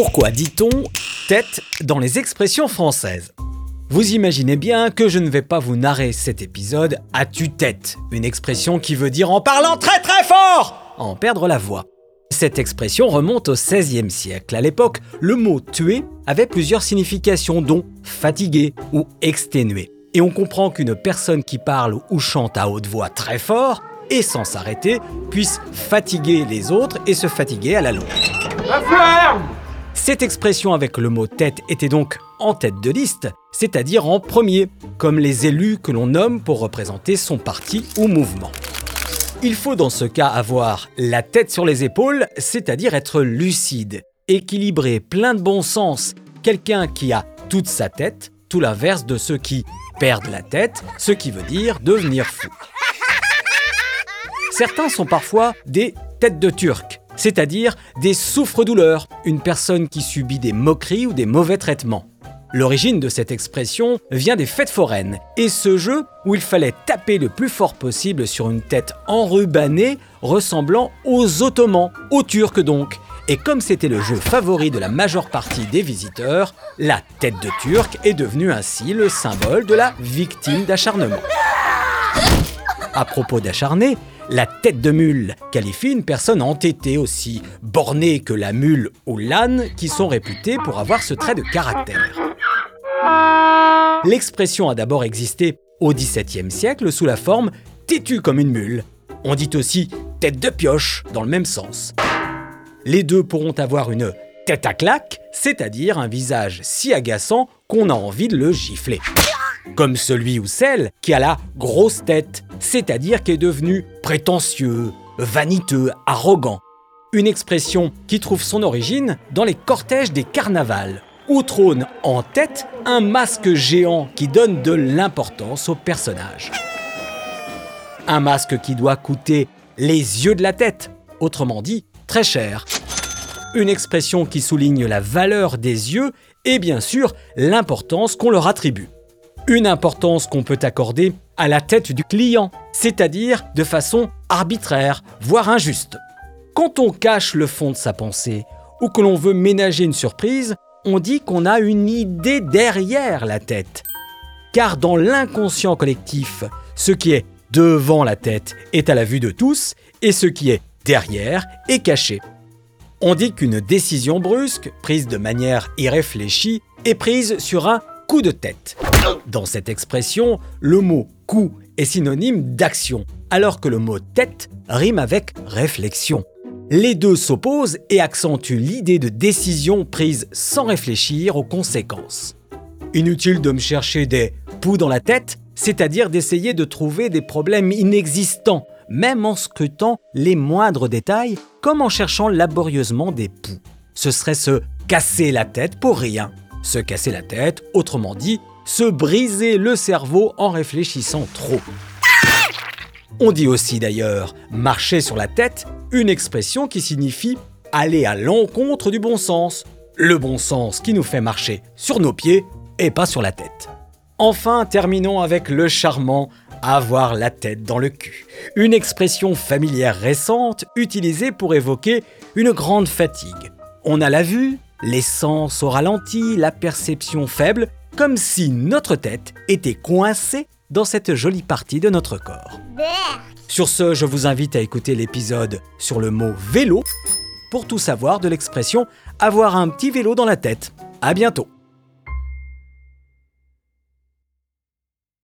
Pourquoi dit-on tête dans les expressions françaises? Vous imaginez bien que je ne vais pas vous narrer cet épisode à tue-tête, une expression qui veut dire en parlant très très fort, en perdre la voix. Cette expression remonte au XVIe siècle. À l'époque, le mot tuer avait plusieurs significations, dont fatigué ou exténué. Et on comprend qu'une personne qui parle ou chante à haute voix très fort et sans s'arrêter puisse fatiguer les autres et se fatiguer à la longue. Cette expression avec le mot tête était donc en tête de liste, c'est-à-dire en premier, comme les élus que l'on nomme pour représenter son parti ou mouvement. Il faut dans ce cas avoir la tête sur les épaules, c'est-à-dire être lucide, équilibré, plein de bon sens, quelqu'un qui a toute sa tête, tout l'inverse de ceux qui perdent la tête, ce qui veut dire devenir fou. Certains sont parfois des têtes de turc, c'est-à-dire des souffres-douleurs, une personne qui subit des moqueries ou des mauvais traitements. L'origine de cette expression vient des fêtes foraines, et ce jeu où il fallait taper le plus fort possible sur une tête enrubanée ressemblant aux Ottomans, aux Turcs donc. Et comme c'était le jeu favori de la majeure partie des visiteurs, la tête de Turc est devenue ainsi le symbole de la victime d'acharnement. À propos d'acharné, la tête de mule qualifie une personne entêtée aussi bornée que la mule ou l'âne qui sont réputés pour avoir ce trait de caractère. L'expression a d'abord existé au XVIIe siècle sous la forme têtu comme une mule. On dit aussi tête de pioche dans le même sens. Les deux pourront avoir une tête à claque, c'est-à-dire un visage si agaçant qu'on a envie de le gifler comme celui ou celle qui a la grosse tête, c'est-à-dire qui est devenu prétentieux, vaniteux, arrogant. Une expression qui trouve son origine dans les cortèges des carnavals, où trône en tête un masque géant qui donne de l'importance au personnage. Un masque qui doit coûter les yeux de la tête, autrement dit très cher. Une expression qui souligne la valeur des yeux et bien sûr l'importance qu'on leur attribue une importance qu'on peut accorder à la tête du client, c'est-à-dire de façon arbitraire, voire injuste. Quand on cache le fond de sa pensée ou que l'on veut ménager une surprise, on dit qu'on a une idée derrière la tête. Car dans l'inconscient collectif, ce qui est devant la tête est à la vue de tous et ce qui est derrière est caché. On dit qu'une décision brusque, prise de manière irréfléchie, est prise sur un coup de tête. Dans cette expression, le mot coup est synonyme d'action, alors que le mot tête rime avec réflexion. Les deux s'opposent et accentuent l'idée de décision prise sans réfléchir aux conséquences. Inutile de me chercher des poux dans la tête, c'est-à-dire d'essayer de trouver des problèmes inexistants, même en scrutant les moindres détails, comme en cherchant laborieusement des poux. Ce serait se casser la tête pour rien. Se casser la tête, autrement dit, se briser le cerveau en réfléchissant trop. On dit aussi d'ailleurs marcher sur la tête, une expression qui signifie aller à l'encontre du bon sens, le bon sens qui nous fait marcher sur nos pieds et pas sur la tête. Enfin, terminons avec le charmant avoir la tête dans le cul, une expression familière récente utilisée pour évoquer une grande fatigue. On a la vue, l'essence au ralenti, la perception faible, comme si notre tête était coincée dans cette jolie partie de notre corps. Sur ce, je vous invite à écouter l'épisode sur le mot vélo pour tout savoir de l'expression avoir un petit vélo dans la tête. À bientôt